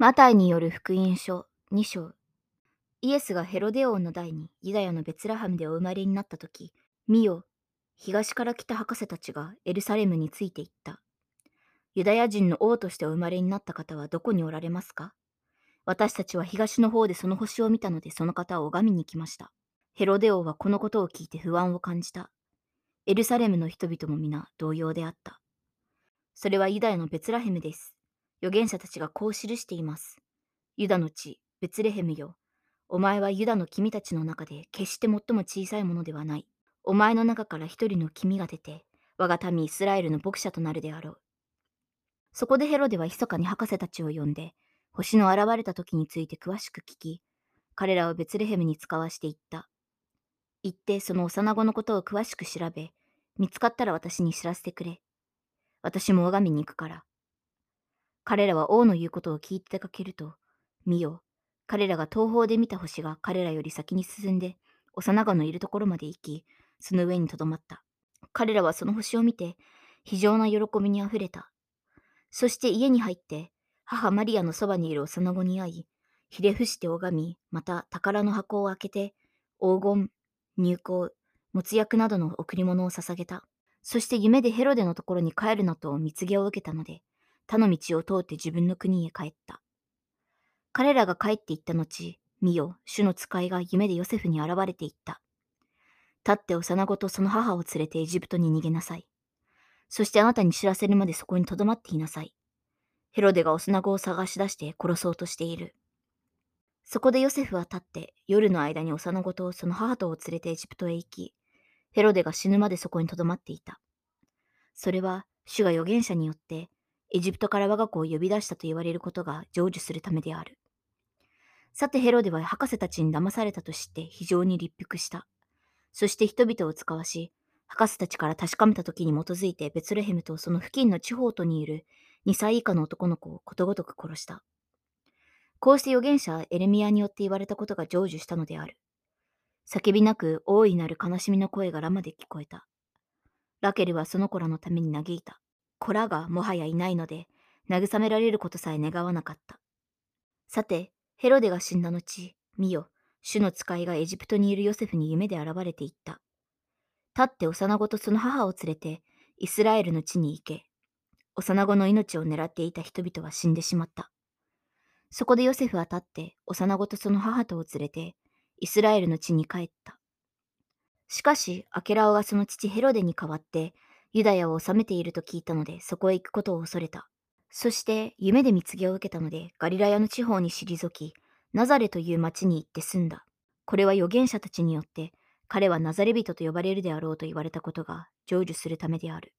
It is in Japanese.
マタイによる福音書2章イエスがヘロデ王の代にユダヤのベツラハムでお生まれになった時、見よ、東から来た博士たちがエルサレムについて行った。ユダヤ人の王としてお生まれになった方はどこにおられますか？私たちは東の方でその星を見たのでその方を拝みに来ました。ヘロデ王はこのことを聞いて不安を感じた。エルサレムの人々も皆同様であった。それはユダヤのベツラヘムです。預言者たちがこう記しています。ユダの地、ベツレヘムよ。お前はユダの君たちの中で決して最も小さいものではない。お前の中から一人の君が出て、我が民イスラエルの牧者となるであろう。そこでヘロデは密かに博士たちを呼んで、星の現れた時について詳しく聞き、彼らをベツレヘムに使わしていった。行ってその幼子のことを詳しく調べ、見つかったら私に知らせてくれ。私も拝みに行くから。彼らは王の言うことを聞いて出かけると、見よ、彼らが東方で見た星が彼らより先に進んで、幼子のいるところまで行き、その上にとどまった。彼らはその星を見て、非常な喜びにあふれた。そして家に入って、母マリアのそばにいる幼子に会い、ひれ伏して拝み、また宝の箱を開けて、黄金、入香、もつ薬などの贈り物を捧げた。そして夢でヘロデのところに帰るなと蜜毛を受けたので、他の道を通って自分の国へ帰った。彼らが帰って行った後、見よ、主の使いが夢でヨセフに現れていった。立って幼子とその母を連れてエジプトに逃げなさい。そしてあなたに知らせるまでそこに留まっていなさい。ヘロデが幼子を探し出して殺そうとしている。そこでヨセフは立って夜の間に幼子とその母とを連れてエジプトへ行き、ヘロデが死ぬまでそこに留まっていた。それは主が預言者によってエジプトから我が子を呼び出したと言われることが成就するためである。さてヘロデは博士たちに騙されたと知って非常に立腹した。そして人々を使わし、博士たちから確かめた時に基づいてベツレヘムとその付近の地方とにいる2歳以下の男の子をことごとく殺した。こうして預言者エレミアによって言われたことが成就したのである。叫びなく大いなる悲しみの声がラマで聞こえた。ラケルはその子らのために嘆いた。子らがもはやいないので、慰められることさえ願わなかった。さて、ヘロデが死んだ後、見よ、主の使いがエジプトにいるヨセフに夢で現れていった。立って幼子とその母を連れて、イスラエルの地に行け。幼子の命を狙っていた人々は死んでしまった。そこでヨセフは立って、幼子とその母とを連れて、イスラエルの地に帰った。しかし、アケラオがその父ヘロデに代わって、ユダヤを治めていると聞いたので、そこへ行くことを恐れた。そして夢で蜜毛を受けたので、ガリラヤの地方に退き、ナザレという町に行って住んだ。これは預言者たちによって、彼はナザレ人と呼ばれるであろうと言われたことが成就するためである。